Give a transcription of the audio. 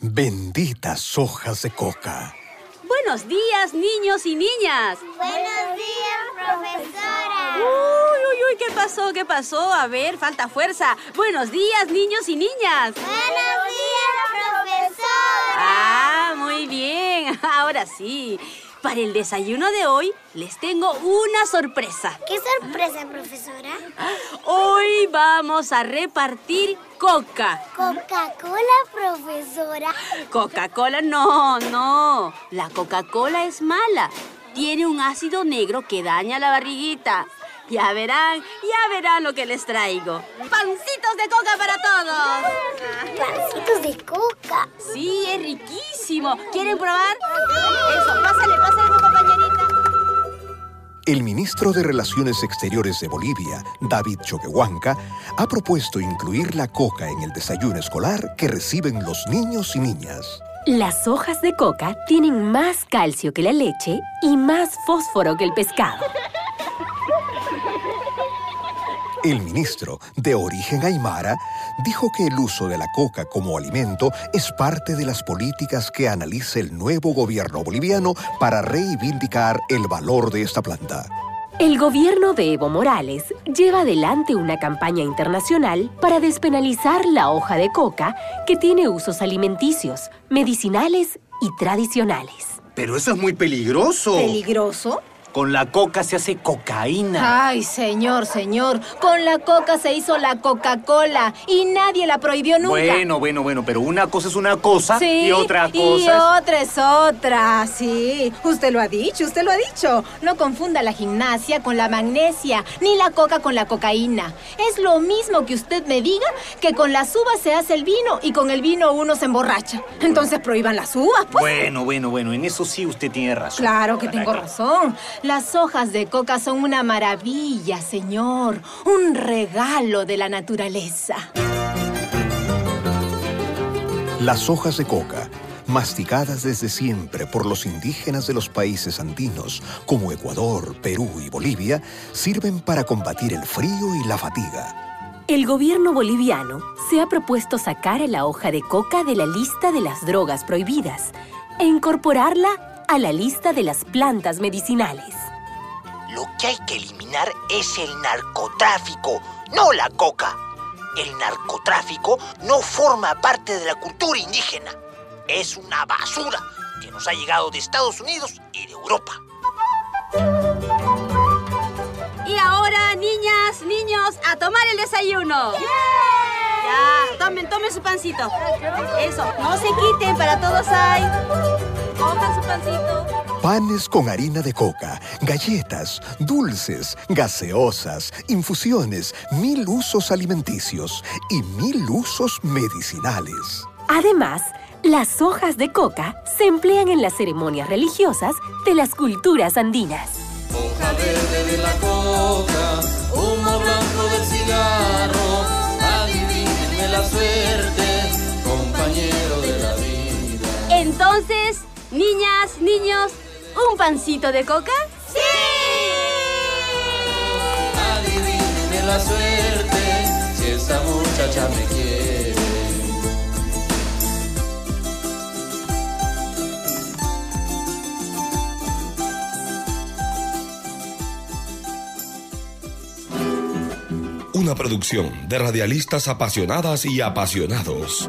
Benditas hojas de coca. Buenos días, niños y niñas. Buenos días, profesora. Uy, uy, uy, ¿qué pasó? ¿Qué pasó? A ver, falta fuerza. Buenos días, niños y niñas. Buenos Ahora sí. Para el desayuno de hoy les tengo una sorpresa. ¿Qué sorpresa, profesora? Hoy vamos a repartir coca. Coca-Cola, profesora. Coca-Cola no, no. La Coca-Cola es mala. Tiene un ácido negro que daña la barriguita. Ya verán, ya verán lo que les traigo. ¡Pancitos de coca para todos! Pancitos de coca. Sí, es riquísimo. ¿Quieren probar? Eso, pásale, pásale, mi compañerita. El ministro de Relaciones Exteriores de Bolivia, David Choquehuanca, ha propuesto incluir la coca en el desayuno escolar que reciben los niños y niñas. Las hojas de coca tienen más calcio que la leche y más fósforo que el pescado. El ministro, de origen aymara, dijo que el uso de la coca como alimento es parte de las políticas que analiza el nuevo gobierno boliviano para reivindicar el valor de esta planta. El gobierno de Evo Morales lleva adelante una campaña internacional para despenalizar la hoja de coca que tiene usos alimenticios, medicinales y tradicionales. Pero eso es muy peligroso. ¿Peligroso? Con la coca se hace cocaína. Ay, señor, señor. Con la coca se hizo la Coca-Cola y nadie la prohibió nunca. Bueno, bueno, bueno, pero una cosa es una cosa Sí, y otra y cosa es... otra es otra, sí. Usted lo ha dicho, usted lo ha dicho. No confunda la gimnasia con la magnesia, ni la coca con la cocaína. Es lo mismo que usted me diga que con las uvas se hace el vino y con el vino uno se emborracha. Entonces prohíban las uvas, pues. Bueno, bueno, bueno, en eso sí usted tiene razón. Claro que tengo razón. Las hojas de coca son una maravilla, señor. Un regalo de la naturaleza. Las hojas de coca, masticadas desde siempre por los indígenas de los países andinos como Ecuador, Perú y Bolivia, sirven para combatir el frío y la fatiga. El gobierno boliviano se ha propuesto sacar a la hoja de coca de la lista de las drogas prohibidas e incorporarla a la lista de las plantas medicinales. Lo que hay que eliminar es el narcotráfico, no la coca. El narcotráfico no forma parte de la cultura indígena. Es una basura que nos ha llegado de Estados Unidos y de Europa. Y ahora, niñas, niños, a tomar el desayuno. Ya, tomen, tomen su pancito. Eso, no se quiten, para todos hay. Panes con harina de coca, galletas, dulces, gaseosas, infusiones, mil usos alimenticios y mil usos medicinales. Además, las hojas de coca se emplean en las ceremonias religiosas de las culturas andinas. Hoja verde de la coca, humo blanco del cigarro, adivínenme la suerte, compañero de la vida. Entonces, niñas, niños, ¿un pancito de coca? ¡Sí! Adivínenme la suerte, si esa muchacha me quiere. Una producción de radialistas apasionadas y apasionados.